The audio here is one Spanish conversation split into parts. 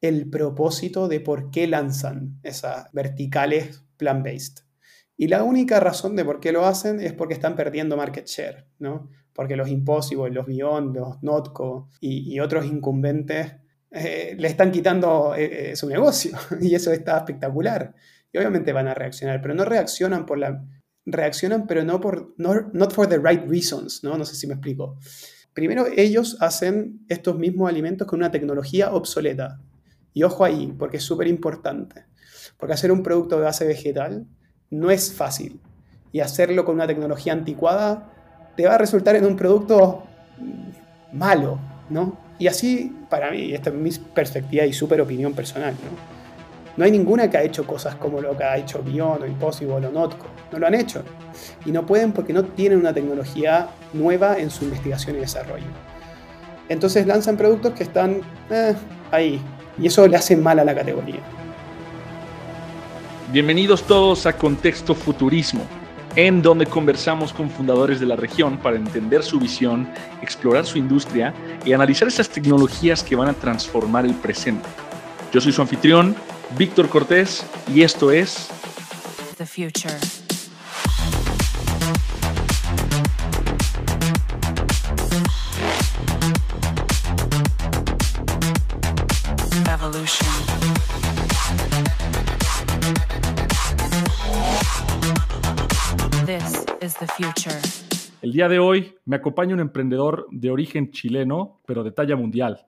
el propósito de por qué lanzan esas verticales plant-based. Y la única razón de por qué lo hacen es porque están perdiendo market share, ¿no? Porque los Impossible, los Beyond, los Notco y, otros incumbentes eh, le están quitando eh, eh, su negocio y eso está espectacular. Y obviamente van a reaccionar, pero no reaccionan por la... Reaccionan, pero no por... No, not for the right reasons, ¿no? No sé si me explico. Primero, ellos hacen estos mismos alimentos con una tecnología obsoleta. Y ojo ahí, porque es súper importante. Porque hacer un producto de base vegetal no es fácil. Y hacerlo con una tecnología anticuada te va a resultar en un producto malo, ¿no? Y así, para mí, esta es mi perspectiva y súper opinión personal, ¿no? Hay ninguna que ha hecho cosas como lo que ha hecho Beyond o Impossible o Notco. No lo han hecho. Y no pueden porque no tienen una tecnología nueva en su investigación y desarrollo. Entonces lanzan productos que están eh, ahí. Y eso le hace mal a la categoría. Bienvenidos todos a Contexto Futurismo, en donde conversamos con fundadores de la región para entender su visión, explorar su industria y analizar esas tecnologías que van a transformar el presente. Yo soy su anfitrión, Víctor Cortés, y esto es The Future. El día de hoy me acompaña un emprendedor de origen chileno, pero de talla mundial,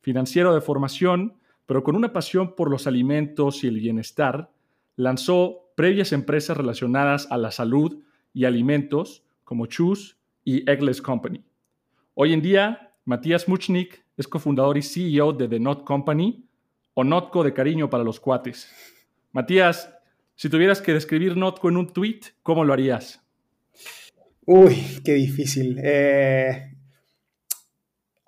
financiero de formación, pero con una pasión por los alimentos y el bienestar, lanzó previas empresas relacionadas a la salud y alimentos como Choose y Eggless Company. Hoy en día, Matías Muchnik es cofundador y CEO de The Not Company, o Notco de cariño para los cuates. Matías, si tuvieras que describir Notco en un tweet, ¿cómo lo harías? Uy, qué difícil. Eh,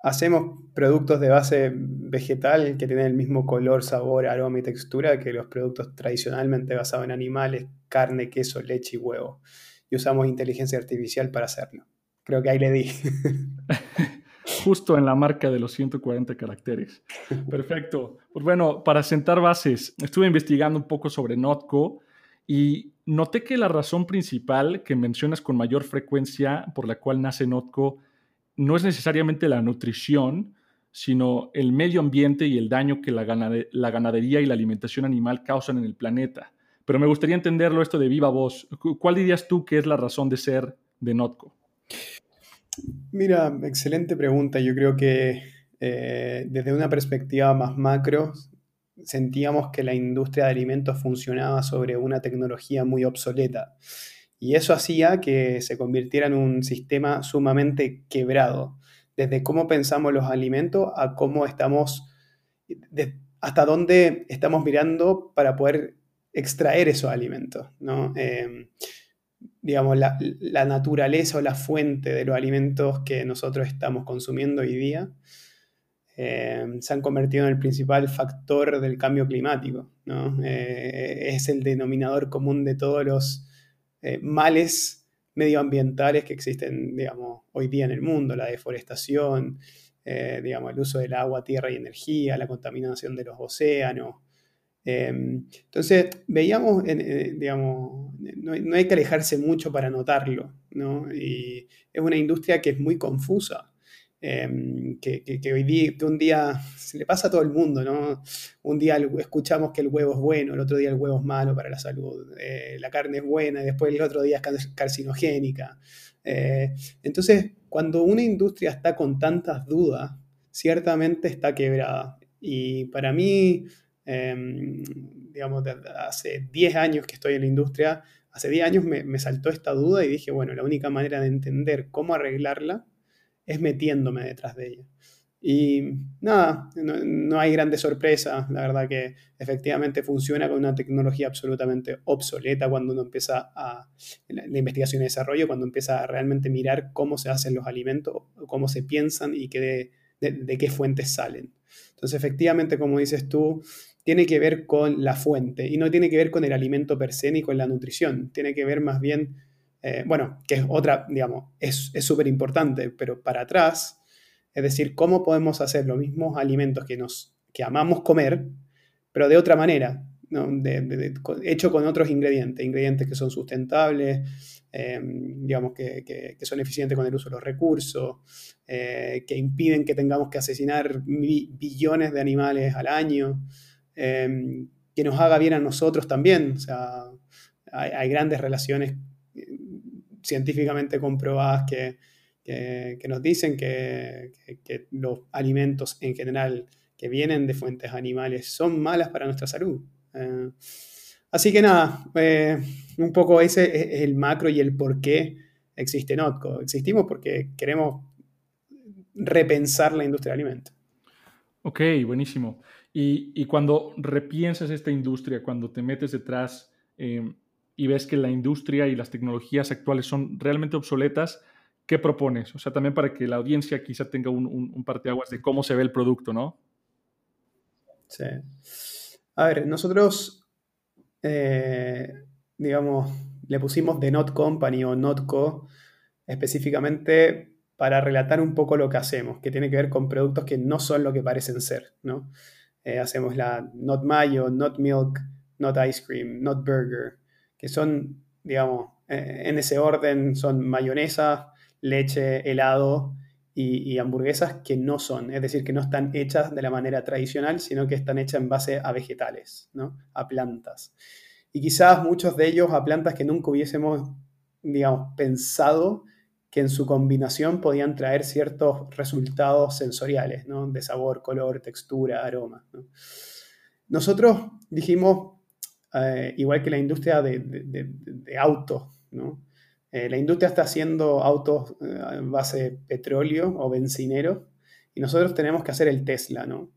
hacemos productos de base vegetal que tienen el mismo color, sabor, aroma y textura que los productos tradicionalmente basados en animales, carne, queso, leche y huevo. Y usamos inteligencia artificial para hacerlo. Creo que ahí le di. Justo en la marca de los 140 caracteres. Perfecto. Pues bueno, para sentar bases, estuve investigando un poco sobre Notco y noté que la razón principal que mencionas con mayor frecuencia por la cual nace Notco no es necesariamente la nutrición, sino el medio ambiente y el daño que la, ganadería y la alimentación animal causan en el planeta. Pero me gustaría entenderlo esto de viva voz. ¿Cuál dirías tú que es la razón de ser de Notco? Mira, excelente pregunta. Yo creo que eh, desde una perspectiva más macro, sentíamos que la industria de alimentos funcionaba sobre una tecnología muy obsoleta. Y eso hacía que se convirtiera en un sistema sumamente quebrado, desde cómo pensamos los alimentos a cómo estamos, hasta dónde estamos mirando para poder extraer esos alimentos. Em, digamos, la, naturaleza o la fuente de los alimentos que nosotros estamos consumiendo hoy día eh, se han convertido en el principal factor del cambio climático. Eh, es el denominador común de todos los eh, males medioambientales que existen digamos, hoy día en el mundo, la deforestación, digamos, el uso del agua, tierra y energía, la contaminación de los océanos. entonces, veíamos, digamos, no, no, hay que alejarse mucho para notarlo, ¿no? Y es una industria que es muy confusa. Em, que, hoy día, un día se le pasa a todo el mundo, ¿no? Un día escuchamos que el huevo es bueno, el otro día el huevo es malo para la salud, eh, la carne es buena y después el otro día es carcinogénica. Eh, entonces, cuando una industria está con tantas dudas, ciertamente está quebrada. Y para mí, em, digamos, hace 10 años que estoy en la industria, hace 10 años me saltó esta duda y dije, bueno, la única manera de entender cómo arreglarla es metiéndome detrás de ella. Y nada, no, hay grandes sorpresas. La verdad que efectivamente funciona con una tecnología absolutamente obsoleta cuando uno empieza a la, investigación y desarrollo, cuando empieza a realmente mirar cómo se hacen los alimentos, cómo se piensan y de, de, qué fuentes salen. Entonces, efectivamente, como dices tú, tiene que ver con la fuente y no tiene que ver con el alimento per se ni con la nutrición. Tiene que ver más bien eh, bueno, que es otra, digamos, es súper importante, pero para atrás, es decir, cómo podemos hacer los mismos alimentos que nos que amamos comer, pero de otra manera, hecho con otros ingredientes, ingredientes que son sustentables, em, digamos, que, son eficientes con el uso de los recursos, eh, que impiden que tengamos que asesinar billones de animales al año, que nos haga bien a nosotros también. O sea, hay, grandes relaciones eh, científicamente comprobadas que, nos dicen que, los alimentos en general que vienen de fuentes animales son malas para nuestra salud. Eh, así que nada, eh, un poco ese es el macro y el por qué existe Notco. Existimos porque queremos repensar la industria del alimento. Ok, buenísimo. Y, cuando repiensas esta industria, cuando te metes detrás em, y ves que la industria y las tecnologías actuales son realmente obsoletas, ¿qué propones? O sea, también para que la audiencia quizá tenga un, un, un parteaguas de cómo se ve el producto, ¿no? Sí. A ver, nosotros, eh, digamos, le pusimos The Not Company o Notco específicamente para relatar un poco lo que hacemos, que tiene que ver con productos que no son lo que parecen ser, ¿no? Eh, hacemos la Not Mayo, Not Milk, Not Ice Cream, Not Burger, que son, digamos, eh, en ese orden son mayonesa, leche, helado y, hamburguesas que no son, es decir, que no están hechas de la manera tradicional, sino que están hechas en base a vegetales, ¿no? a plantas. Y quizás muchos de ellos a plantas que nunca hubiésemos, digamos, pensado que en su combinación podían traer ciertos resultados sensoriales, ¿no? de sabor, color, textura, aroma. Nosotros dijimos, eh, igual que la industria de, de, autos, ¿no? Eh, la industria está haciendo autos eh, base petróleo o bencinero y nosotros tenemos que hacer el Tesla, ¿no?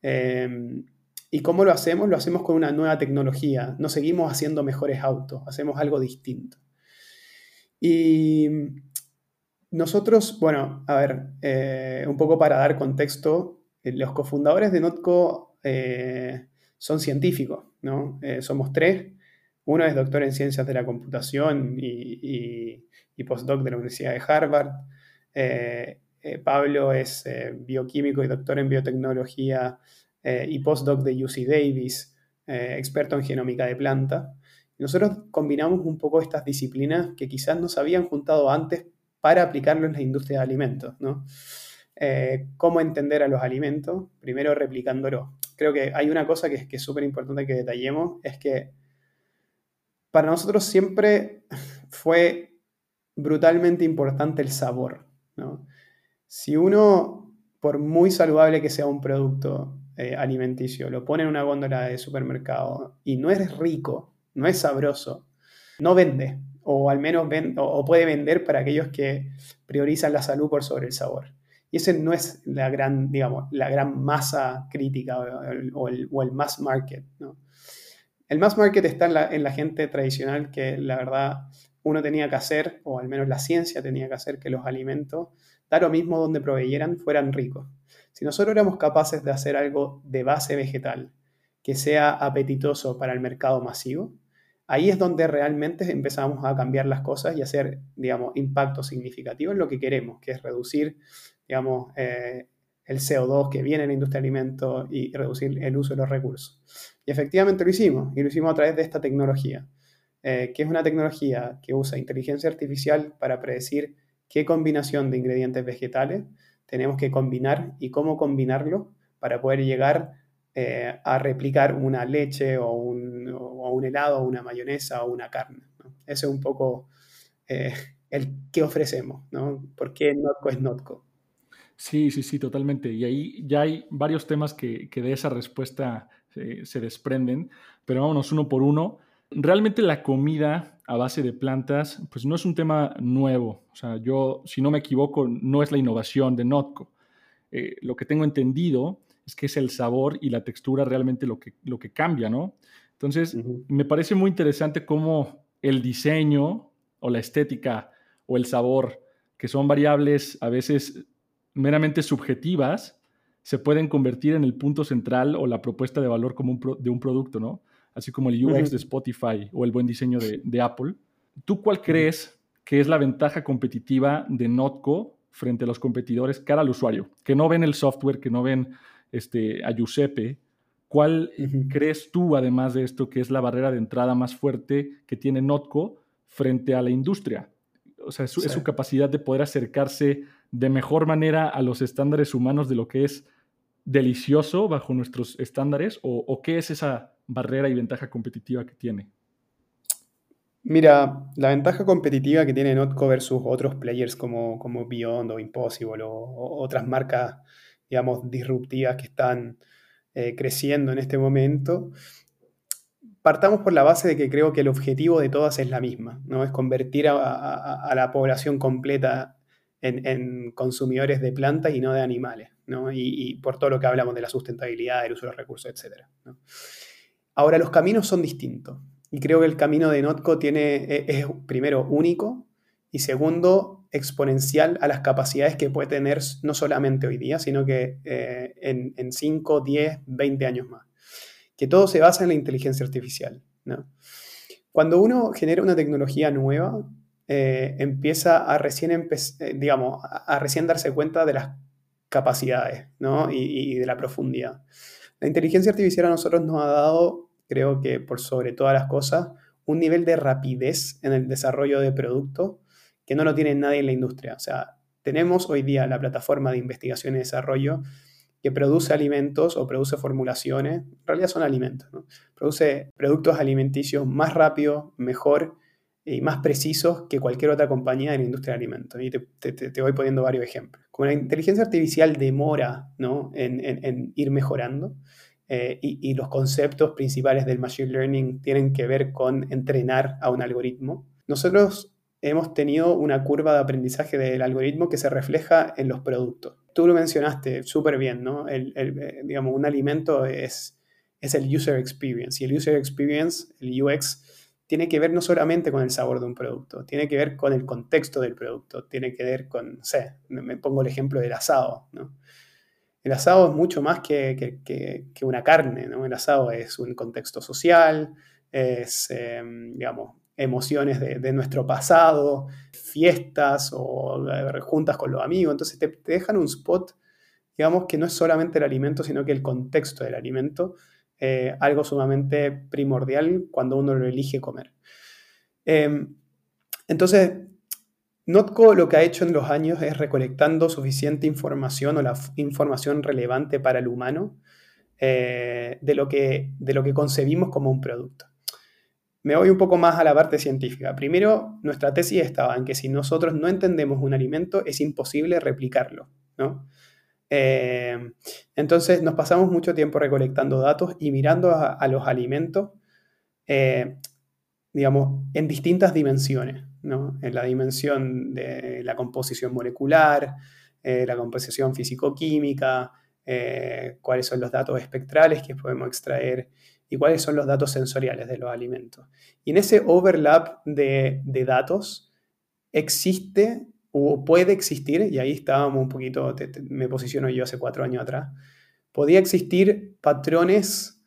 Em, ¿Y cómo lo hacemos? Lo hacemos con una nueva tecnología. No seguimos haciendo mejores autos, hacemos algo distinto. Y nosotros, bueno, a ver, eh, un poco para dar contexto, los cofundadores de Notco son científicos, ¿no? somos tres uno es doctor en ciencias de la computación y, postdoc de la Universidad de Harvard. Eh, eh, Pablo es eh, bioquímico y doctor en biotecnología y postdoc de UC Davis, experto en genómica de planta. nosotros combinamos un poco estas disciplinas que quizás no se habían juntado antes para aplicarlo en la industria de alimentos. ¿no? ¿Cómo entender a los alimentos? Primero replicándolo. Creo que hay una cosa que, que es súper importante que detallemos, es que para nosotros siempre fue brutalmente importante el sabor. Si uno, por muy saludable que sea un producto eh, alimenticio, lo pone en una góndola de supermercado y no es rico, no es sabroso, no vende, o al menos o puede vender para aquellos que priorizan la salud por sobre el sabor. Y ese no es la gran, digamos, la gran masa crítica o el, o el mass market. ¿no? El mass market está en la, gente tradicional que la verdad uno tenía que hacer, o al menos la ciencia tenía que hacer, que los alimentos, da lo mismo donde proveyeran, fueran ricos. Si nosotros éramos capaces de hacer algo de base vegetal que sea apetitoso para el mercado masivo, ahí es donde realmente empezamos a cambiar las cosas y hacer, digamos, impacto significativo en lo que queremos, que es reducir, digamos, eh, el CO2 que viene en la industria de alimentos y reducir el uso de los recursos. Y efectivamente lo hicimos, y lo hicimos a través de esta tecnología, eh, que es una tecnología que usa inteligencia artificial para predecir qué combinación de ingredientes vegetales tenemos que combinar y cómo combinarlo para poder llegar eh, a replicar una leche o un, o un, helado, o una mayonesa o una carne. Ese es un poco eh, el que ofrecemos, ¿no? ¿Por qué Notco es Notco? Sí, sí, sí, totalmente. Y ahí ya hay varios temas que, que de esa respuesta se, desprenden, pero vámonos uno por uno. Realmente la comida a base de plantas, pues no es un tema nuevo. O sea, yo, si no me equivoco, no es la innovación de Notco. Eh, lo que tengo entendido es que es el sabor y la textura realmente lo que, lo que cambia, ¿no? Entonces, me parece muy interesante cómo el diseño o la estética o el sabor, que son variables a veces meramente subjetivas, se pueden convertir en el punto central o la propuesta de valor como de un producto, ¿no? Así como el UX de Spotify o el buen diseño de, Apple. ¿Tú cuál crees que es la ventaja competitiva de Notco frente a los competidores cara al usuario? Que no ven el software, que no ven este, a Giuseppe, ¿cuál crees tú, además de esto, que es la barrera de entrada más fuerte que tiene Notco frente a la industria? O sea, es, su capacidad de poder acercarse de mejor manera a los estándares humanos de lo que es delicioso bajo nuestros estándares o qué es esa barrera y ventaja competitiva que tiene. Mira, la ventaja competitiva que tiene Notco versus otros players como, como Beyond o Impossible o, otras marcas, digamos, disruptivas que están eh, creciendo en este momento, partamos por la base de que creo que el objetivo de todas es la misma, ¿no? Es convertir a, la población completa en, consumidores de plantas y no de animales, ¿no? Y, por todo lo que hablamos de la sustentabilidad, el uso de los recursos, etc. Ahora, los caminos son distintos. Y creo que el camino de Notco tiene, e, es, primero único y segundo exponencial a las capacidades que puede tener no solamente hoy día, sino que eh, en, 5, 10, 20 años más. Que todo se basa en la inteligencia artificial. Cuando uno genera una tecnología nueva, eh, empieza a recién, eh, digamos, a recién darse cuenta de las capacidades y, y de la profundidad. La inteligencia artificial a nosotros nos ha dado creo que por sobre todas las cosas, un nivel de rapidez en el desarrollo de producto que no lo tiene nadie en la industria. O sea, tenemos hoy día la plataforma de investigación y desarrollo que produce alimentos o produce formulaciones, en realidad son alimentos, produce productos alimenticios más rápido, mejor y más precisos que cualquier otra compañía en la industria de alimentos. Y te, voy poniendo varios ejemplos. Como la inteligencia artificial demora ¿no? en ir mejorando, eh, y, los conceptos principales del Machine Learning tienen que ver con entrenar a un algoritmo. Nosotros hemos tenido una curva de aprendizaje del algoritmo que se refleja en los productos. Tú lo mencionaste súper bien, ¿no? El, eh, digamos, un alimento es, es el user experience y el user experience, el UX, tiene que ver no solamente con el sabor de un producto, tiene que ver con el contexto del producto, tiene que ver con, sé, me pongo el ejemplo del asado, ¿no? El asado es mucho más que, una carne, ¿no? El asado es un contexto social, es, em, digamos, emociones de, nuestro pasado, fiestas o eh, juntas con los amigos. Entonces te, dejan un spot, digamos, que no es solamente el alimento, sino que el contexto del alimento, eh, algo sumamente primordial cuando uno lo elige comer. Em, entonces, Notco lo que ha hecho en los años es recolectando suficiente información o la información relevante para el humano eh, de, lo que, de lo que concebimos como un producto. Me voy un poco más a la parte científica. Primero, nuestra tesis estaba en que si nosotros no entendemos un alimento, es imposible replicarlo. Eh, entonces, nos pasamos mucho tiempo recolectando datos y mirando a, los alimentos, eh, digamos, en distintas dimensiones en la dimensión de la composición molecular, eh, la composición físico-química, cuáles son los datos espectrales que podemos extraer y cuáles son los datos sensoriales de los alimentos. Y en ese overlap de, datos existe puede existir, y ahí estábamos un poquito, me posiciono yo hace cuatro años atrás, podía existir patrones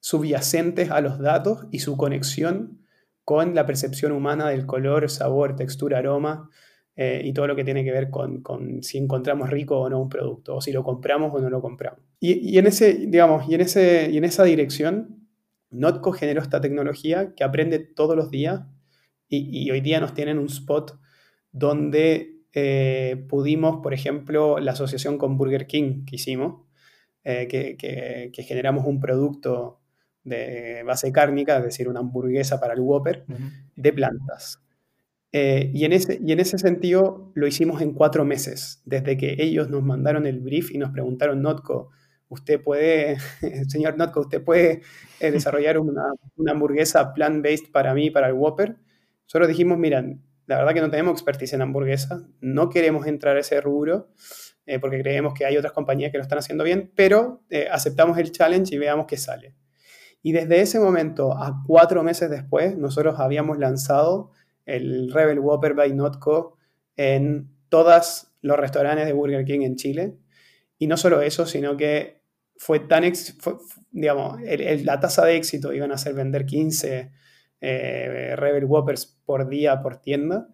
subyacentes a los datos y su conexión con la percepción humana del color, sabor, textura, aroma eh, y todo lo que tiene que ver con, si encontramos rico o no un producto, o si lo compramos o no lo compramos. Y, en, ese, digamos, y, en, ese, y en esa dirección, Notco generó esta tecnología que aprende todos los días y, hoy día nos tienen un spot donde eh, pudimos, por ejemplo, la asociación con Burger King que hicimos, eh, que, que, generamos un producto de base cárnica, es decir, una hamburguesa para el Whopper, de plantas. Eh, y, en ese, y en ese sentido lo hicimos en cuatro meses, desde que ellos nos mandaron el brief y nos preguntaron, Notco, usted puede, señor Notco, usted puede desarrollar una, una hamburguesa plant-based para mí, para el Whopper. Solo dijimos, miren, la verdad que no tenemos expertise en hamburguesa, no queremos entrar a ese rubro, eh, porque creemos que hay otras compañías que lo están haciendo bien, pero aceptamos el challenge y veamos qué sale. Y desde ese momento a cuatro meses después, nosotros habíamos lanzado el Rebel Whopper by Notco en todos los restaurantes de Burger King en Chile. Y no solo eso, sino que fue tan, digamos, la tasa de éxito iban a ser vender 15 eh, Rebel Whoppers por día por tienda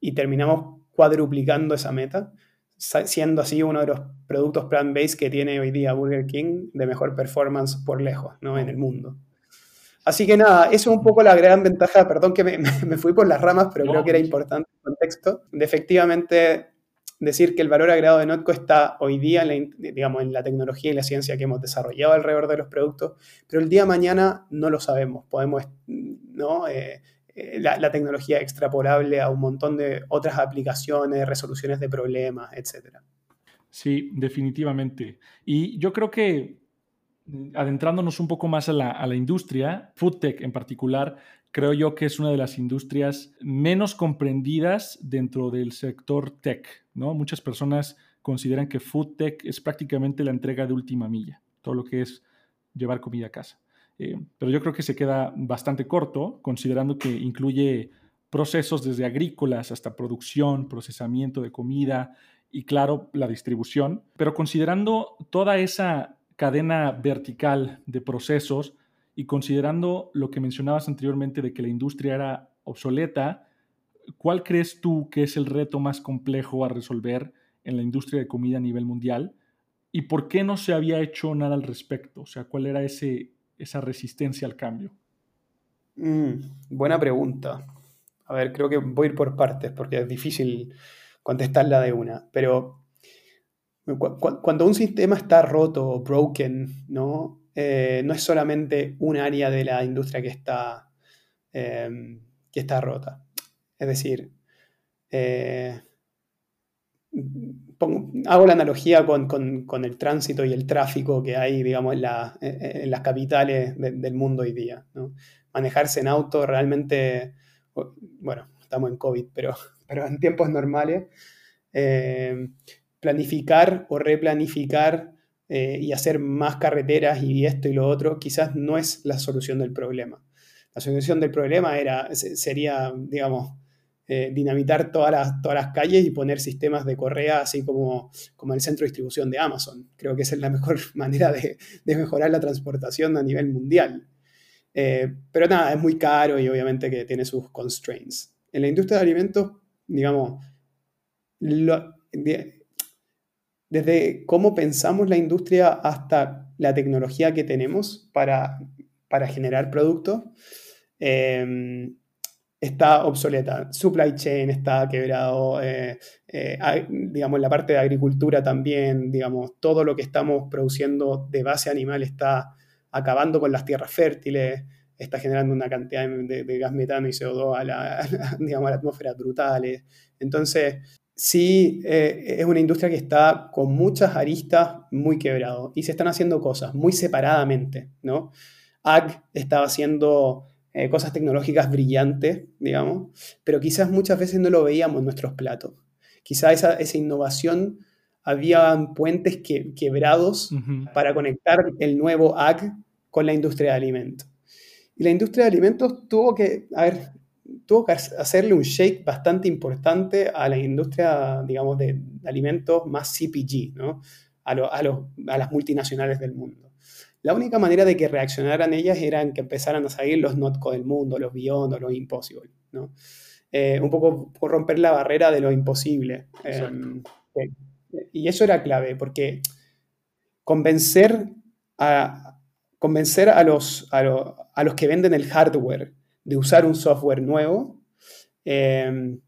y terminamos cuadruplicando esa meta. siendo así uno de los productos plant-based que tiene hoy día Burger King de mejor performance por lejos ¿no? en el mundo. Así que nada, eso es un poco la gran ventaja, perdón que me, fui por las ramas, pero creo que era importante el contexto, de efectivamente decir que el valor agregado de Notco está hoy día en la, digamos, en la tecnología y la ciencia que hemos desarrollado alrededor de los productos, pero el día de mañana no lo sabemos. Podemos, ¿no? Eh, eh, la, tecnología extrapolable a un montón de otras aplicaciones, resoluciones de problemas, etc. Sí, definitivamente. Y yo creo que mm, adentrándonos un poco más a la, a la industria, en particular, creo yo que es una de las industrias menos comprendidas dentro del sector tech. ¿no? Muchas personas consideran que FoodTech es prácticamente la entrega de última milla, todo lo que es llevar comida a casa. Eh, pero yo creo que se queda bastante corto, considerando que incluye procesos desde agrícolas hasta producción, procesamiento de comida y, claro, la distribución. Pero considerando toda esa cadena vertical de procesos y considerando lo que mencionabas anteriormente de que la industria era obsoleta, ¿cuál crees tú que es el reto más complejo a resolver en la industria de comida a nivel mundial? ¿Y por qué no se había hecho nada al respecto? O sea, ¿cuál era ese, esa resistencia al cambio? Mm, buena pregunta. A ver, creo que voy a ir por partes porque es difícil contestarla de una, pero cuando un sistema está roto o broken, ¿no? Eh, no es solamente un área de la industria que está, em, que está rota. Es decir, eh, hago la analogía con, el tránsito y el tráfico que hay, digamos, en, las capitales del mundo hoy día. Manejarse en auto realmente, bueno, estamos en COVID, pero, pero en tiempos normales, eh, planificar o replanificar eh, y hacer más carreteras y esto y lo otro, quizás no es la solución del problema. La solución del problema era, sería, digamos, eh, dinamitar todas las, todas las calles y poner sistemas de correa así como, como el centro de distribución de Amazon. Creo que esa es la mejor manera de, mejorar la transportación a nivel mundial. Eh, pero nada, es muy caro y obviamente que tiene sus constraints. En la industria de alimentos, digamos, desde cómo pensamos la industria hasta la tecnología que tenemos para, para generar productos, eh, está obsoleta. Supply chain está quebrado, eh, eh, digamos, la parte de agricultura también, digamos, todo lo que estamos produciendo de base animal está acabando con las tierras fértiles, está generando una cantidad de, gas metano y CO2 a la, digamos, a la atmósfera brutales. Entonces, sí, eh, es una industria que está con muchas aristas muy quebrado y se están haciendo cosas muy separadamente, ¿no? Ag estaba haciendo eh, cosas tecnológicas brillantes, digamos, pero quizás muchas veces no lo veíamos en nuestros platos. Quizás esa, esa innovación, había puentes que, quebrados para conectar el nuevo ag con la industria de alimentos. Y la industria de alimentos tuvo que, a ver, tuvo que hacerle un shake bastante importante a la industria, digamos, de alimentos más CPG, ¿no? a, a, a las multinacionales del mundo. La única manera de que reaccionaran ellas era que empezaran a salir los Notco del mundo, los Beyond o los Impossible, ¿no? Eh, un poco por romper la barrera de lo imposible. Em, eh, y eso era clave, porque convencer a, convencer a los, a, los que venden el hardware de usar un software nuevo, eh,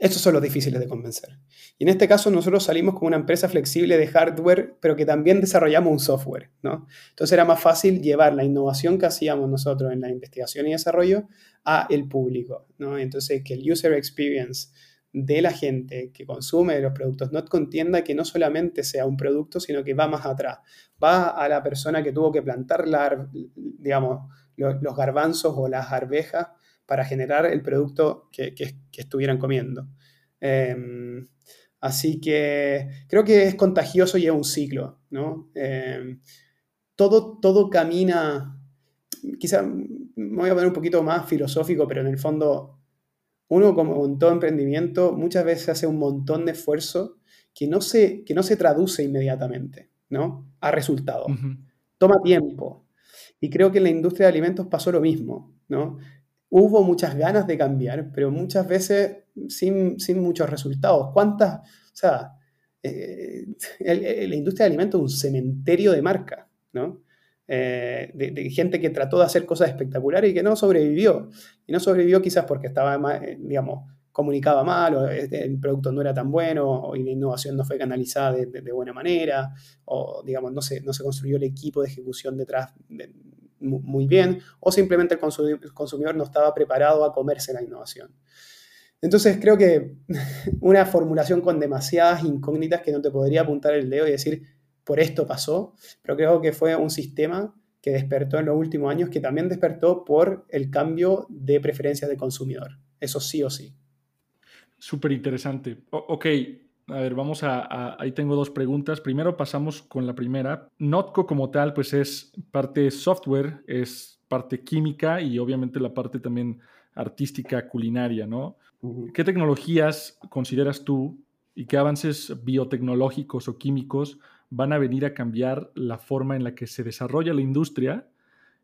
estos son los difíciles de convencer. Y en este caso nosotros salimos como una empresa flexible de hardware, pero que también desarrollamos un software, ¿no? Entonces era más fácil llevar la innovación que hacíamos nosotros en la investigación y desarrollo a el público, ¿no? Entonces que el user experience de la gente que consume los productos no contienda que no solamente sea un producto, sino que va más atrás. Va a la persona que tuvo que plantar, digamos, los, garbanzos o las arvejas para generar el producto que, estuvieran comiendo. Em, Así que creo que es contagioso y es un ciclo, ¿no? Eh, todo, todo camina, quizá me voy a poner un poquito más filosófico, pero en el fondo, uno como en todo emprendimiento muchas veces hace un montón de esfuerzo que no se, que no se traduce inmediatamente, ¿no? A resultados. Toma tiempo. Y creo que en la industria de alimentos pasó lo mismo, ¿no? Hubo muchas ganas de cambiar, pero muchas veces sin, muchos resultados. ¿Cuántas? O sea, eh, la industria de alimentos es un cementerio de marca, ¿no? Eh, de, gente que trató de hacer cosas espectaculares y que no sobrevivió. Y no sobrevivió quizás porque estaba, eh, digamos, comunicaba mal, o este, el producto no era tan bueno, o la innovación no fue canalizada de, buena manera, o digamos, no se, no se construyó el equipo de ejecución detrás muy bien, o simplemente el consumidor no estaba preparado a comerse la innovación. Entonces creo que una formulación con demasiadas incógnitas que no te podría apuntar el dedo y decir, por esto pasó, pero creo que fue un sistema que despertó en los últimos años, que también despertó por el cambio de preferencias de consumidor. Eso sí o sí. Súper interesante. ok, a ver, vamos a, Ahí tengo dos preguntas. Primero pasamos con la primera. Notco como tal, pues es parte software, es parte química y obviamente la parte también artística, culinaria, ¿no? ¿Qué tecnologías consideras tú y qué avances biotecnológicos o químicos van a venir a cambiar la forma en la que se desarrolla la industria?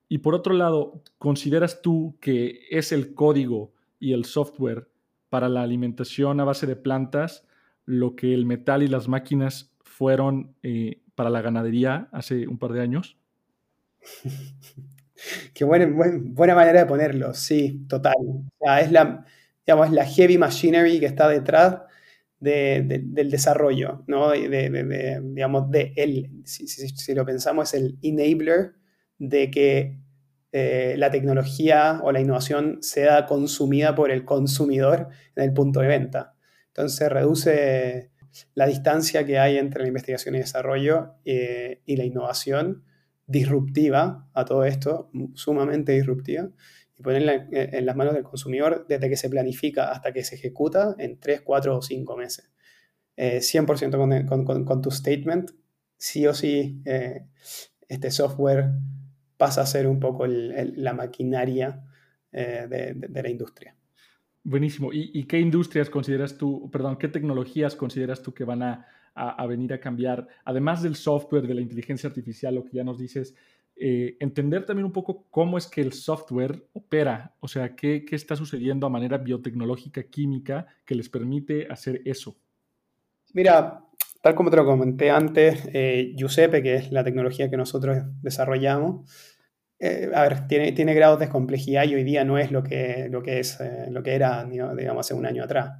Y por otro lado, ¿consideras tú que es el código y el software para la alimentación a base de plantas lo que el metal y las máquinas fueron eh, para la ganadería hace un par de años? Qué buena, buena manera de ponerlo, sí, total. es la, digamos, la heavy machinery que está detrás del desarrollo, ¿no? De, digamos, de él, si, lo pensamos, es el enabler de que eh, la tecnología o la innovación sea consumida por el consumidor en el punto de venta. Entonces reduce la distancia que hay entre la investigación y desarrollo eh, y la innovación disruptiva a todo esto, sumamente disruptiva, y ponerla en, las manos del consumidor desde que se planifica hasta que se ejecuta en 3, 4 o 5 meses. 100% eh, con, tu statement, sí o sí, eh, este software pasa a ser un poco la maquinaria eh, de, la industria. Buenísimo. ¿Y, qué industrias consideras tú, perdón, qué tecnologías consideras tú que van a, venir a cambiar, además del software, de la inteligencia artificial, lo que ya nos dices, eh, entender también un poco cómo es que el software opera, o sea, qué, está sucediendo a manera biotecnológica, química, que les permite hacer eso. Mira, tal como te lo comenté antes, eh, Giuseppe, que es la tecnología que nosotros desarrollamos, eh, a ver, tiene, tiene, grados de complejidad y hoy día no es lo que, lo que, es, lo que era, digamos, hace un año atrás.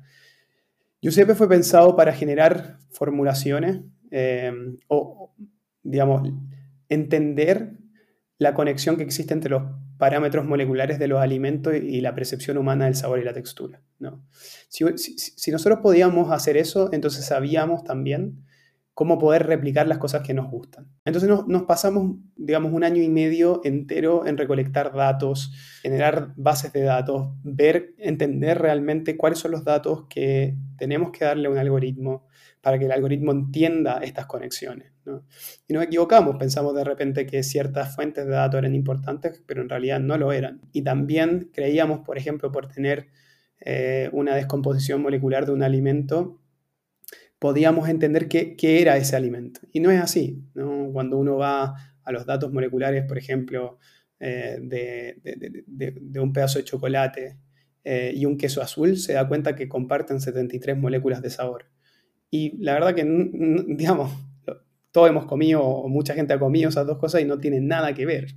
Giuseppe fue pensado para generar formulaciones o, digamos, entender la conexión que existe entre los parámetros moleculares de los alimentos y la percepción humana del sabor y la textura. ¿no? Si, nosotros podíamos hacer eso, entonces sabíamos también cómo poder replicar las cosas que nos gustan. Entonces nos, pasamos, digamos, un año y medio entero en recolectar datos, generar bases de datos, ver, entender realmente cuáles son los datos que tenemos que darle a un algoritmo para que el algoritmo entienda estas conexiones. Y nos equivocamos, pensamos de repente que ciertas fuentes de datos eran importantes, pero en realidad no lo eran. Y también creíamos, por ejemplo, por tener eh, una descomposición molecular de un alimento, podíamos entender qué, era ese alimento. Y no es así. Cuando uno va a los datos moleculares, por ejemplo, eh, de, un pedazo de chocolate eh, y un queso azul, se da cuenta que comparten 73 moléculas de sabor. Y la verdad que, digamos, todos hemos comido o mucha gente ha comido esas dos cosas y no tienen nada que ver.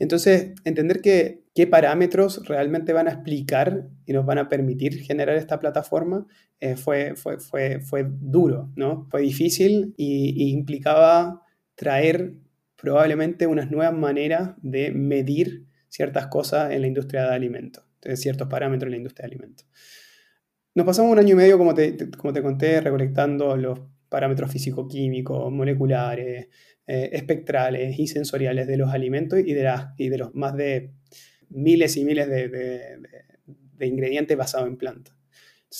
Entonces, entender qué parámetros realmente van a explicar y nos van a permitir generar esta plataforma eh, fue, fue, fue, fue, duro, ¿no? fue difícil y, implicaba traer probablemente unas nuevas maneras de medir ciertas cosas en la industria de alimentos, ciertos parámetros en la industria de alimentos. Nos pasamos un año y medio, como te, como te conté, recolectando los parámetros físico-químicos, moleculares, eh, espectrales y sensoriales de los alimentos y de, las, de los más de miles y miles de, ingredientes basados en plantas.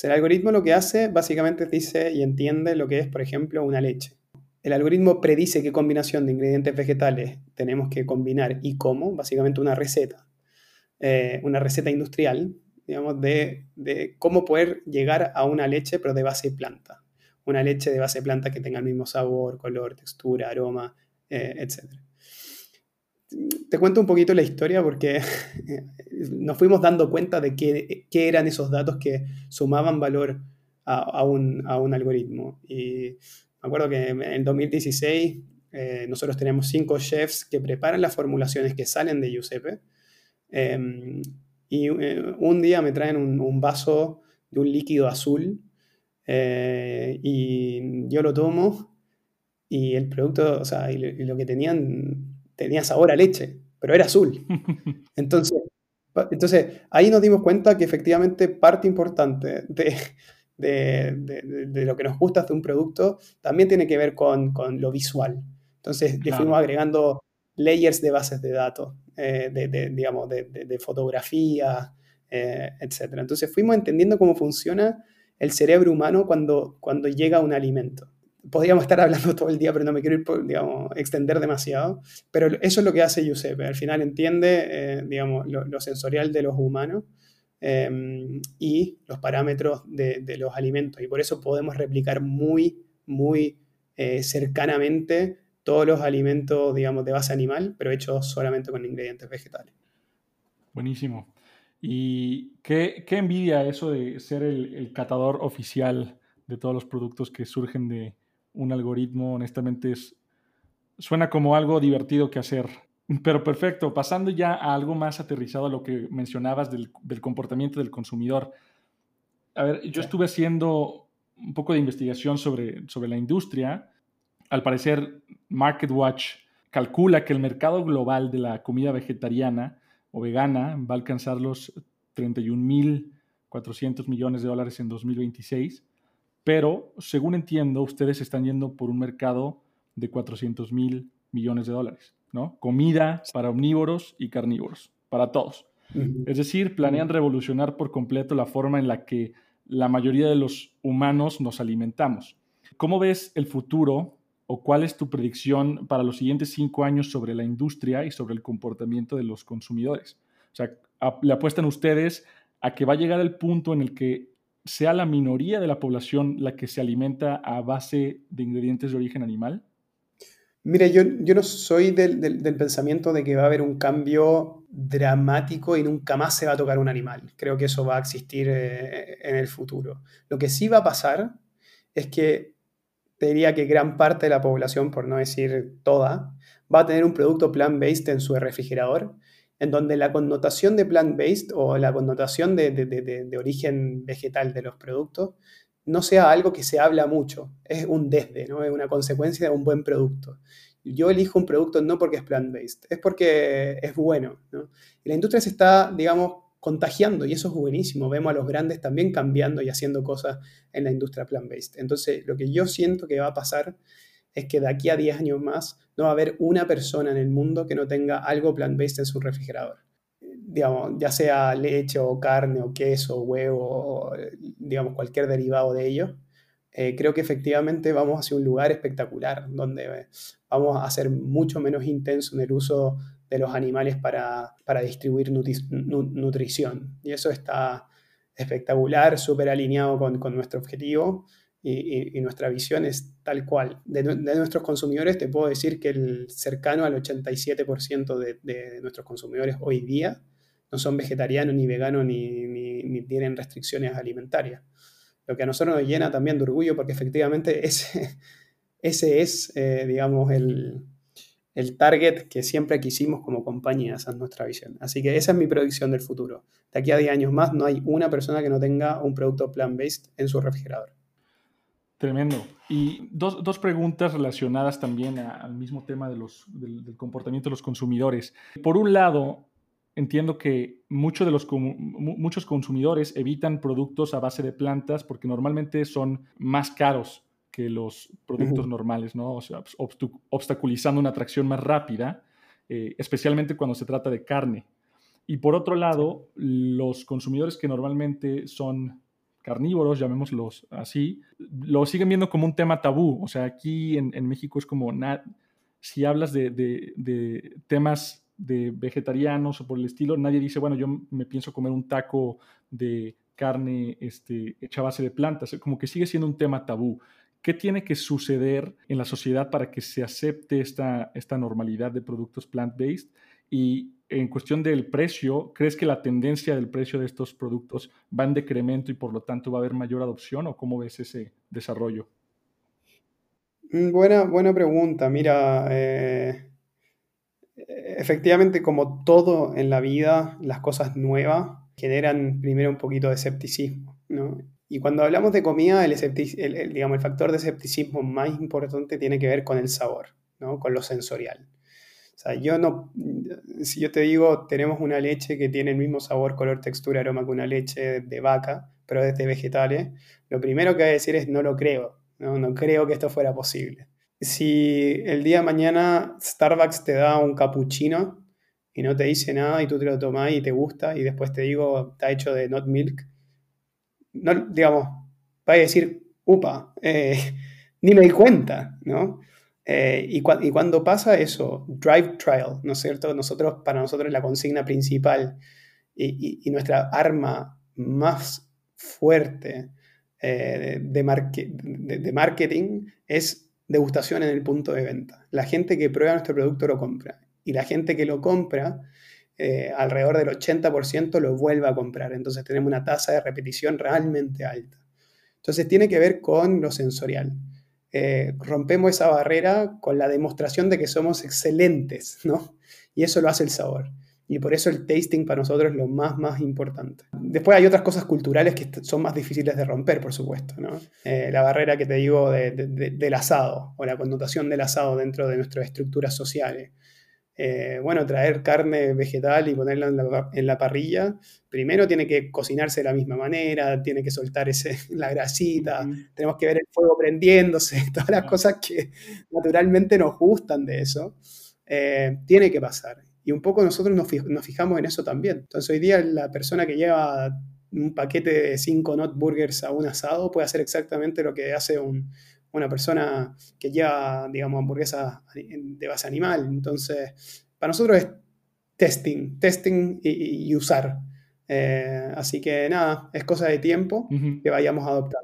el algoritmo lo que hace básicamente dice y entiende lo que es, por ejemplo, una leche. El algoritmo predice qué combinación de ingredientes vegetales tenemos que combinar y cómo, básicamente una receta, eh, una receta industrial, digamos, de, cómo poder llegar a una leche pero de base planta una leche de base planta que tenga el mismo sabor, color, textura, aroma, eh, etc. Te cuento un poquito la historia porque nos fuimos dando cuenta de qué, eran esos datos que sumaban valor a, un, algoritmo. Y Me acuerdo que en 2016 eh, nosotros tenemos cinco chefs que preparan las formulaciones que salen de Giuseppe. Em, y eh, un día me traen un, vaso de un líquido azul eh, y yo lo tomo y el producto, o sea, y lo que tenían tenía sabor a leche, pero era azul. Entonces, entonces ahí nos dimos cuenta que efectivamente parte importante de, de, lo que nos gusta de un producto también tiene que ver con, con lo visual. Entonces le fuimos agregando layers de bases de datos, eh, de, digamos, de, fotografía, eh, etc. Entonces fuimos entendiendo cómo funciona el cerebro humano cuando, cuando llega un alimento. Podríamos estar hablando todo el día, pero no me quiero extender demasiado. Pero eso es lo que hace Giuseppe. Al final entiende, eh, digamos, lo, sensorial de los humanos em, y los parámetros de, los alimentos. Y por eso podemos replicar muy, muy cercanamente todos los alimentos, digamos, de base animal, pero hechos solamente con ingredientes vegetales. Buenísimo. Y qué, qué envidia eso de ser el, catador oficial de todos los productos que surgen de un algoritmo. Honestamente, es, suena como algo divertido que hacer. Pero perfecto, pasando ya a algo más aterrizado a lo que mencionabas del, del comportamiento del consumidor. A ver, yo estuve haciendo un poco de investigación sobre, sobre la industria al parecer, MarketWatch calcula que el mercado global de la comida vegetariana o vegana va a alcanzar los 31.400 millones de dólares en 2026, pero según entiendo, ustedes están yendo por un mercado de 400 mil millones de dólares, ¿no? Comida para omnívoros y carnívoros, para todos. Es decir, planean revolucionar por completo la forma en la que la mayoría de los humanos nos alimentamos. ¿Cómo ves el futuro o cuál es tu predicción para los siguientes cinco años sobre la industria y sobre el comportamiento de los consumidores? O sea, ¿le apuestan ustedes a que va a llegar el punto en el que sea la minoría de la población la que se alimenta a base de ingredientes de origen animal? Mire, yo, yo no soy del, del, pensamiento de que va a haber un cambio dramático y nunca más se va a tocar un animal. Creo que eso va a existir eh, en el futuro. Lo que sí va a pasar es que te diría que gran parte de la población, por no decir toda, va a tener un producto plant-based en su refrigerador, en donde la connotación de plant-based o la connotación de, origen vegetal de los productos no sea algo que se habla mucho, es un desde, ¿no? es una consecuencia de un buen producto. Yo elijo un producto no porque es plant-based, es porque es bueno. Y la industria se está, digamos, contagiando y eso es buenísimo. Vemos a los grandes también cambiando y haciendo cosas en la industria plant-based. Entonces, lo que yo siento que va a pasar es que de aquí a 10 años más no va a haber una persona en el mundo que no tenga algo plant-based en su refrigerador. Digamos, ya sea leche o carne o queso o huevo o digamos cualquier derivado de ello. Eh, creo que efectivamente vamos hacia un lugar espectacular donde vamos a ser mucho menos intenso en el uso de los animales para, distribuir nutrición. Y eso está espectacular, súper alineado con, nuestro objetivo y, nuestra visión es tal cual. De, nuestros consumidores te puedo decir que el cercano al 87% de, de, nuestros consumidores hoy día no son vegetarianos ni veganos ni, tienen restricciones alimentarias. Lo que a nosotros nos llena también de orgullo porque efectivamente ese, ese es, eh, digamos, el, el target que siempre quisimos como compañía, esa es nuestra visión. Así que esa es mi predicción del futuro. De aquí a 10 años más no hay una persona que no tenga un producto plant-based en su refrigerador. Tremendo. Y dos, preguntas relacionadas también al mismo tema de los, del, comportamiento de los consumidores. Por un lado, entiendo que de los, muchos consumidores evitan productos a base de plantas porque normalmente son más caros que los productos normales, ¿no? O sea, obstaculizando una atracción más rápida, eh, especialmente cuando se trata de carne. Y por otro lado, los consumidores que normalmente son carnívoros, llamémoslos así, lo siguen viendo como un tema tabú. O sea, aquí en, México es como, si hablas de, de, temas de vegetarianos o por el estilo, nadie dice, bueno, yo me pienso comer un taco de carne este, hecha a base de plantas. Como que sigue siendo un tema tabú. ¿Qué tiene que suceder en la sociedad para que se acepte esta, esta normalidad de productos plant-based? Y en cuestión del precio, ¿crees que la tendencia del precio de estos productos va en decremento y por lo tanto va a haber mayor adopción o cómo ves ese desarrollo? Mm, buena, buena pregunta. Mira, eh, efectivamente, como todo en la vida, las cosas nuevas generan primero un poquito de escepticismo, ¿no? Y cuando hablamos de comida, el, digamos, el factor de escepticismo más importante tiene que ver con el sabor, ¿no? Con lo sensorial. O sea, yo no, si yo te digo, tenemos una leche que tiene el mismo sabor, color, textura, aroma que una leche de vaca, pero es de vegetales, lo primero que voy a decir es no lo creo, no, no creo que esto fuera posible. Si el día de mañana Starbucks te da un cappuccino y no te dice nada y tú te lo tomas y te gusta y después te digo, está hecho de not milk, no, digamos, va a decir, upa, eh, ni me di cuenta, ¿no? Eh, y, cuando pasa eso, drive trial, ¿no es cierto? Nosotros, para nosotros la consigna principal y, nuestra arma más fuerte eh, de, de, marketing es degustación en el punto de venta. La gente que prueba nuestro producto lo compra y la gente que lo compra eh, alrededor del 80% lo vuelve a comprar. Entonces tenemos una tasa de repetición realmente alta. Entonces tiene que ver con lo sensorial. Eh, rompemos esa barrera con la demostración de que somos excelentes, ¿no? Y eso lo hace el sabor. Y por eso el tasting para nosotros es lo más, más importante. Después hay otras cosas culturales que son más difíciles de romper, por supuesto, ¿no? Eh, la barrera que te digo del asado o la connotación del asado dentro de nuestras estructuras sociales. Eh, bueno, traer carne vegetal y ponerla en la, parrilla, primero tiene que cocinarse de la misma manera, tiene que soltar ese, la grasita, tenemos que ver el fuego prendiéndose, todas las cosas que naturalmente nos gustan de eso, eh, tiene que pasar. Y un poco nosotros nos, fijamos en eso también. Entonces hoy día la persona que lleva un paquete de 5 not burgers a un asado puede hacer exactamente lo que hace un, una persona que lleva, digamos, hamburguesas de base animal. Entonces, para nosotros es testing, testing y, usar. Eh, así que nada, es cosa de tiempo que vayamos a adoptar.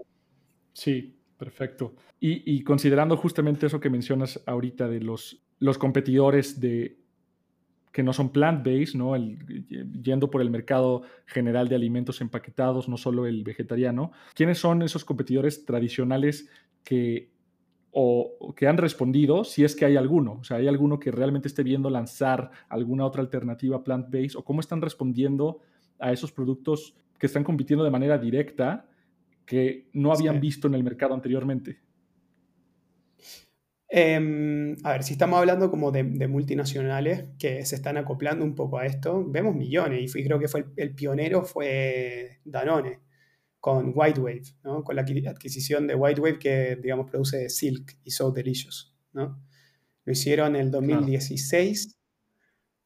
Sí, perfecto. Y, considerando justamente eso que mencionas ahorita de los, los competidores de que no son plant-based, ¿no? yendo por el mercado general de alimentos empaquetados, no solo el vegetariano. ¿Quiénes son esos competidores tradicionales que, o, que han respondido, si es que hay alguno. O sea, hay alguno que realmente esté viendo lanzar alguna otra alternativa plant-based o cómo están respondiendo a esos productos que están compitiendo de manera directa que no habían visto en el mercado anteriormente. Em, a ver, si estamos hablando como de, multinacionales que se están acoplando un poco a esto, vemos millones y creo que fue el pionero fue Danone con Whitewave, ¿no? con la adquisición de Whitewave que, digamos, produce Silk y So Delicious. ¿no? Lo hicieron en el 2016.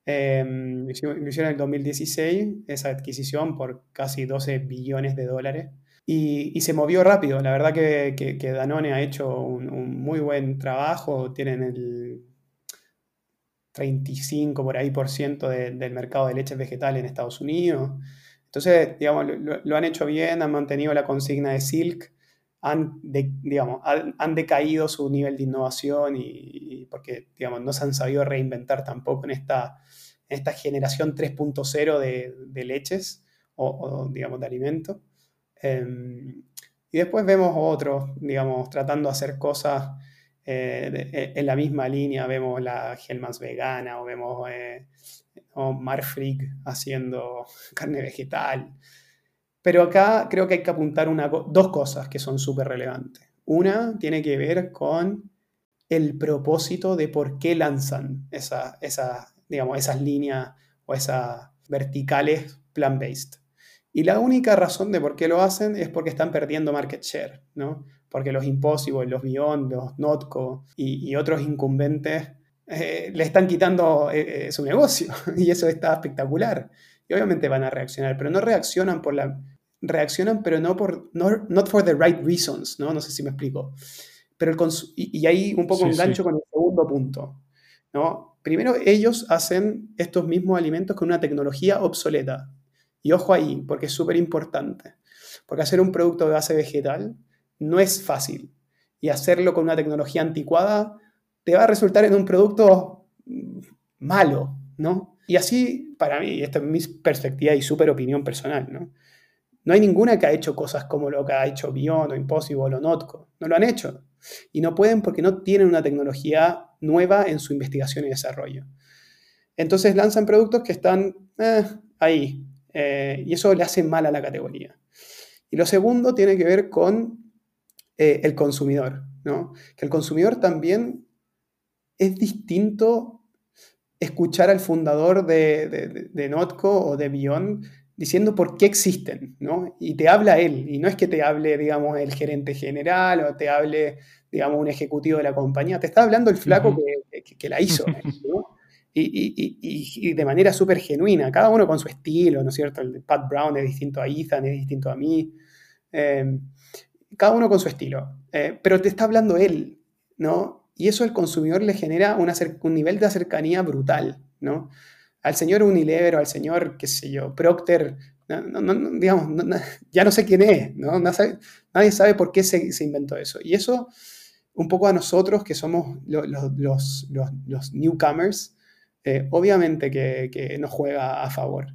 Em, lo, hicieron, en el 2016, esa adquisición por casi 12 billones de dólares. Y, se movió rápido. La verdad que, Danone ha hecho un, muy buen trabajo. Tienen el 35 por ahí por ciento del mercado de leche vegetal en Estados Unidos. Entonces, digamos, lo, han hecho bien, han mantenido la consigna de Silk, han, digamos, han, decaído su nivel de innovación y, porque, digamos, no se han sabido reinventar tampoco en esta, esta generación 3.0 de, leches o, digamos, de alimentos. Em, y después vemos otros, digamos, tratando de hacer cosas eh, eh, en la misma línea. Vemos la Hellmann's vegana o vemos eh, Marfrig haciendo carne vegetal. Pero acá creo que hay que apuntar dos cosas que son súper relevantes. Una tiene que ver con el propósito de por qué lanzan esa, digamos, esas líneas o esas verticales plant-based. Y la única razón de por qué lo hacen es porque están perdiendo market share, ¿no? Porque los Impossible, los Beyond, los Notco y, y otros incumbentes eh, le están quitando eh, eh, su negocio y eso está espectacular. Y obviamente van a reaccionar, pero no reaccionan por la... Reaccionan, pero no por... No, not for the right reasons, ¿no? No sé si me explico. Pero el y, ahí un poco engancho con el segundo punto, ¿no? Primero, ellos hacen estos mismos alimentos con una tecnología obsoleta. Y ojo ahí, porque es súper importante. Porque hacer un producto de base vegetal no es fácil. Y hacerlo con una tecnología anticuada te va a resultar en un producto malo, ¿no? Y así, para mí, esta es mi perspectiva y súper opinión personal, ¿no? No hay ninguna que ha hecho cosas como lo que ha hecho Bion o Impossible o Notco. No lo han hecho. Y no pueden porque no tienen una tecnología nueva en su investigación y desarrollo. Entonces lanzan productos que están eh, ahí, eh, y eso le hace mal a la categoría. Y lo segundo tiene que ver con eh, el consumidor, ¿no? Que el consumidor también es distinto escuchar al fundador de, de, Notco o de Beyond diciendo por qué existen, ¿no? Y te habla él, y no es que te hable, digamos, el gerente general o te hable, digamos, un ejecutivo de la compañía, te está hablando el flaco que, la hizo, ¿no? Y, de manera súper genuina, cada uno con su estilo, ¿no es cierto? El de Pat Brown es distinto a Ethan, es distinto a mí, eh, cada uno con su estilo, eh, pero te está hablando él, ¿no? Y eso al consumidor le genera un nivel de cercanía brutal, ¿no? Al señor Unilever o al señor, qué sé yo, Procter, digamos, ya no sé quién es, ¿no? Nadie sabe, por qué se, inventó eso. Y eso, un poco a nosotros que somos los, los, newcomers, eh, obviamente que, nos juega a favor.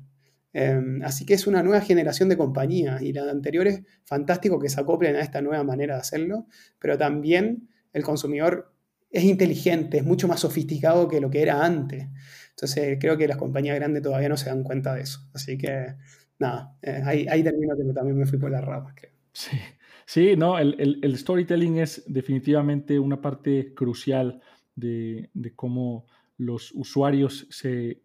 Em, así que es una nueva generación de compañías y la anterior es fantástico que se acoplen a esta nueva manera de hacerlo, pero también el consumidor es inteligente, es mucho más sofisticado que lo que era antes. Entonces creo que las compañías grandes todavía no se dan cuenta de eso. Así que nada, eh, ahí, ahí, termino que también me fui por las ramas, creo. Sí, sí no, el, el, storytelling es definitivamente una parte crucial de, de cómo los usuarios se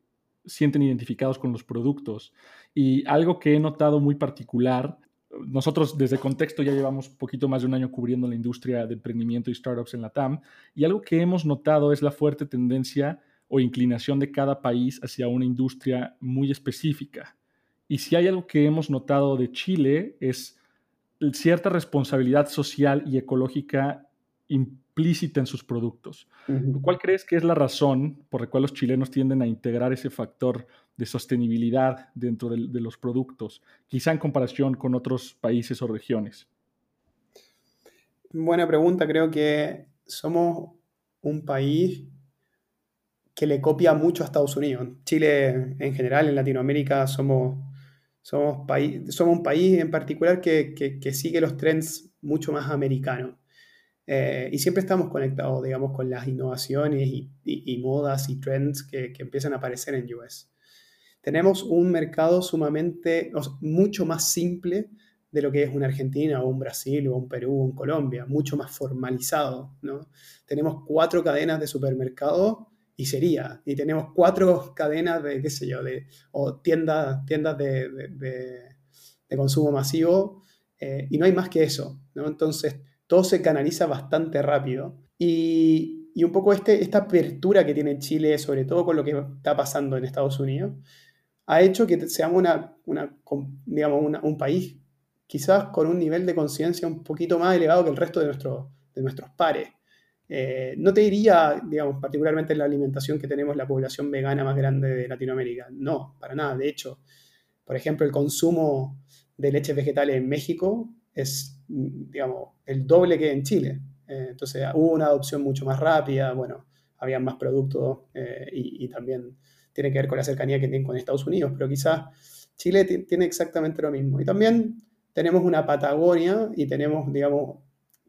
sienten identificados con los productos. Y algo que he notado muy particular nosotros desde Contexto ya llevamos poquito más de un año cubriendo la industria de emprendimiento y startups en la TAM y algo que hemos notado es la fuerte tendencia o inclinación de cada país hacia una industria muy específica. Y si hay algo que hemos notado de Chile es cierta responsabilidad social y ecológica implícita en sus productos. ¿Cuál crees que es la razón por la cual los chilenos tienden a integrar ese factor de sostenibilidad dentro de, los productos, quizá en comparación con otros países o regiones? Buena pregunta, creo que somos un país que le copia mucho a Estados Unidos. Chile en general, en Latinoamérica, somos, somos, somos un país en particular que, sigue los trends mucho más americanos. Eh, y siempre estamos conectados, digamos, con las innovaciones y, modas y trends que, que, empiezan a aparecer en US tenemos un mercado sumamente, mucho más simple de lo que es una Argentina o un Brasil o un Perú o un Colombia, mucho más formalizado, ¿no? Tenemos cuatro cadenas de supermercado y sería, y tenemos cuatro cadenas de, qué sé yo, de, o tiendas, tiendas de, de, consumo masivo, eh, y no hay más que eso, ¿no? Entonces, todo se canaliza bastante rápido. Y, un poco este, esta apertura que tiene Chile, sobre todo con lo que está pasando en Estados Unidos, ha hecho que seamos un país quizás con un nivel de conciencia un poquito más elevado que el resto de, nuestro, de nuestros pares. Eh, no te diría, digamos, particularmente en la alimentación que tenemos la población vegana más grande de Latinoamérica. No, para nada. De hecho, por ejemplo, el consumo de leche vegetales en México es, digamos, el doble que en Chile. Eh, entonces hubo una adopción mucho más rápida, bueno, había más productos eh, y, y, también tiene que ver con la cercanía que tienen con Estados Unidos, pero quizás Chile tiene exactamente lo mismo. Y también tenemos una Patagonia y tenemos, digamos,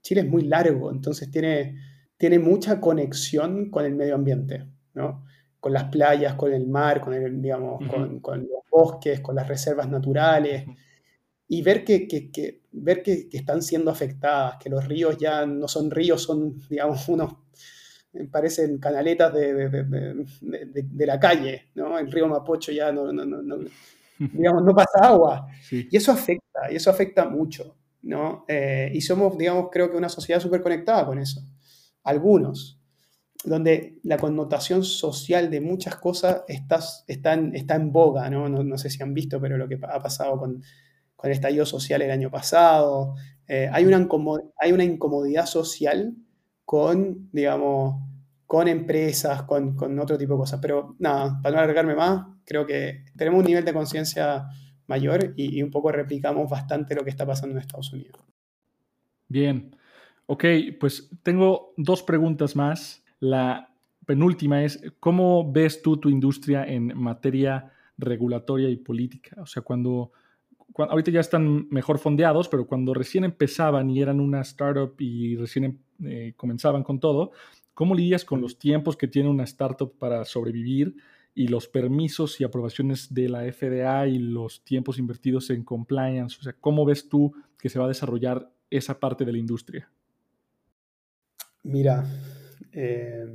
Chile es muy largo, entonces tiene, tiene mucha conexión con el medio ambiente, ¿no? Con las playas, con el mar, con, el, digamos, con, los bosques, con las reservas naturales. Y ver que, que, ver que, que, están siendo afectadas, que los ríos ya no son ríos, son, digamos, unos parecen canaletas de, la calle, ¿no? El río Mapocho ya no, digamos, no pasa agua. Y eso afecta, y eso afecta mucho, ¿no? Eh, y somos, digamos, creo que una sociedad súper conectada con eso. Algunos, donde la connotación social de muchas cosas está, está, en, está en boga, ¿no? ¿no? sé si han visto, pero lo que ha pasado con, con el estallido social el año pasado. Eh, hay, una hay una incomodidad social con, digamos, con empresas, con, otro tipo de cosas. Pero nada, para no alargarme más, creo que tenemos un nivel de conciencia mayor y, un poco replicamos bastante lo que está pasando en Estados Unidos. Bien, ok, pues tengo dos preguntas más. La penúltima es, ¿cómo ves tú tu industria en materia regulatoria y política? O sea, cuando ahorita ya están mejor fondeados, pero cuando recién empezaban y eran una startup y recién eh, comenzaban con todo, ¿cómo lidias con los tiempos que tiene una startup para sobrevivir y los permisos y aprobaciones de la FDA y los tiempos invertidos en compliance? O sea, ¿cómo ves tú que se va a desarrollar esa parte de la industria? Mira, eh,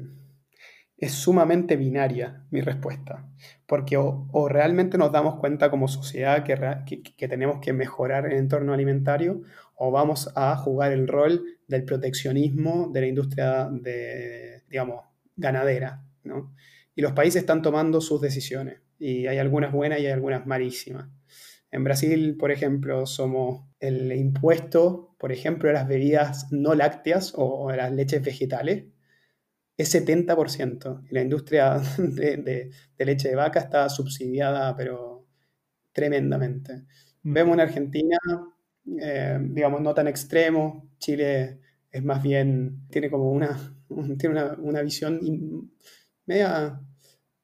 es sumamente binaria mi respuesta, porque o, realmente nos damos cuenta como sociedad que, que, tenemos que mejorar el entorno alimentario o vamos a jugar el rol del proteccionismo de la industria de, digamos, ganadera, ¿no? Y los países están tomando sus decisiones y hay algunas buenas y hay algunas malísimas. En Brasil, por ejemplo, somos el impuesto, por ejemplo, de las bebidas no lácteas o, de las leches vegetales es 70%. Y la industria de, leche de vaca está subsidiada, pero tremendamente. Mm. Vemos en Argentina, eh, digamos, no tan extremo. Chile es más bien, tiene como una, tiene una, visión media,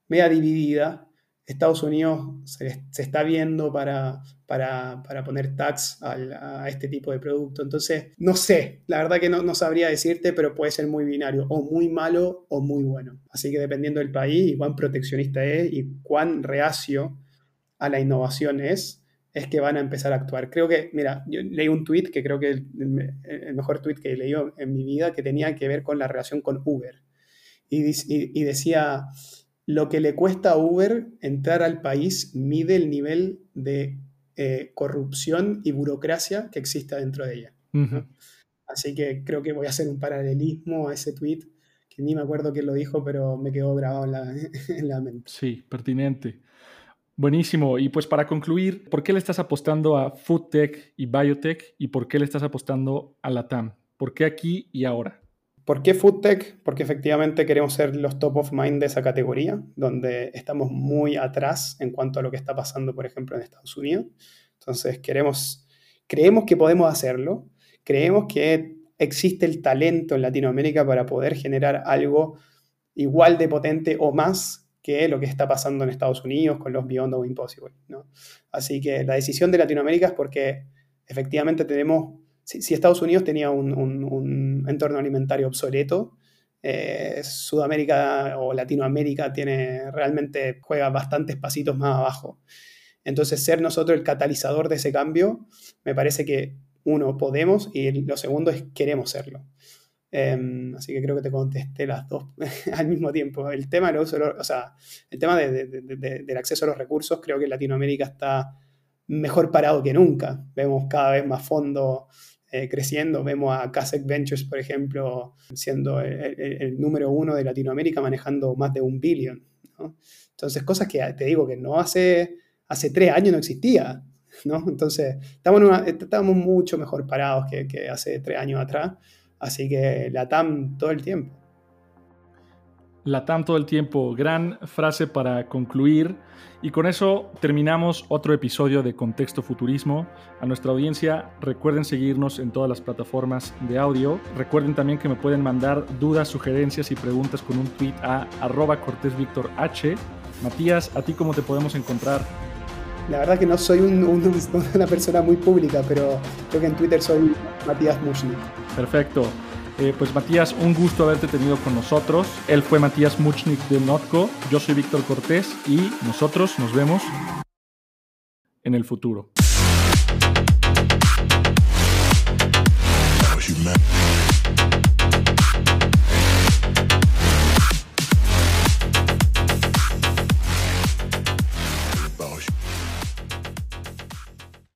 media dividida. Estados Unidos se, está viendo para, para, poner tax a este tipo de producto. Entonces, no sé, la verdad que no, no, sabría decirte, pero puede ser muy binario, o muy malo o muy bueno. Así que dependiendo del país y cuán proteccionista es y cuán reacio a la innovación es, es que van a empezar a actuar. Creo que, mira, yo leí un tweet que creo que el, el mejor tweet que he leído en mi vida que tenía que ver con la relación con Uber. y, y decía lo que le cuesta a Uber entrar al país mide el nivel de eh, corrupción y burocracia que existe dentro de ella. Así que creo que voy a hacer un paralelismo a ese tweet, que ni me acuerdo quién lo dijo, pero me quedó grabado en la, en la mente. Sí, pertinente. Buenísimo. Y pues para concluir, ¿por qué le estás apostando a Foodtech y Biotech y por qué le estás apostando a la TAM? ¿Por qué aquí y ahora? ¿Por qué FoodTech? Porque efectivamente queremos ser los top of mind de esa categoría, donde estamos muy atrás en cuanto a lo que está pasando, por ejemplo, en Estados Unidos. Entonces, queremos, creemos que podemos hacerlo, creemos que existe el talento en Latinoamérica para poder generar algo igual de potente o más que lo que está pasando en Estados Unidos con los Beyond the Impossible. ¿no? Así que la decisión de Latinoamérica es porque efectivamente tenemos si, Estados Unidos tenía un, entorno alimentario obsoleto, eh, Sudamérica o Latinoamérica tiene, realmente juega bastantes pasitos más abajo. Entonces, ser nosotros el catalizador de ese cambio, me parece que uno, podemos y lo segundo es queremos serlo. Em, así que creo que te contesté las dos al mismo tiempo. El tema, del, o sea, el tema del acceso a los recursos, creo que Latinoamérica está mejor parado que nunca. Vemos cada vez más fondos eh, creciendo. Vemos a Kasek Ventures, por ejemplo, siendo el, número uno de Latinoamérica, manejando más de un billón. Entonces, cosas que te digo que no hace, hace tres años no existía. ¿no? Entonces, estamos, estamos mucho mejor parados que, que hace tres años atrás. Así que la TAM todo el tiempo. La TAM todo el tiempo. Gran frase para concluir. Y con eso terminamos otro episodio de Contexto Futurismo. A nuestra audiencia, recuerden seguirnos en todas las plataformas de audio. Recuerden también que me pueden mandar dudas, sugerencias y preguntas con un tweet a arroba H. Matías, ¿a ti cómo te podemos encontrar? La verdad que no soy una persona muy pública, pero creo que en Twitter soy Matías Mushnik. Perfecto. Eh, pues Matías, un gusto haberte tenido con nosotros. Él fue Matías Muchnik de Notco. Yo soy Víctor Cortés y nosotros nos vemos en el futuro.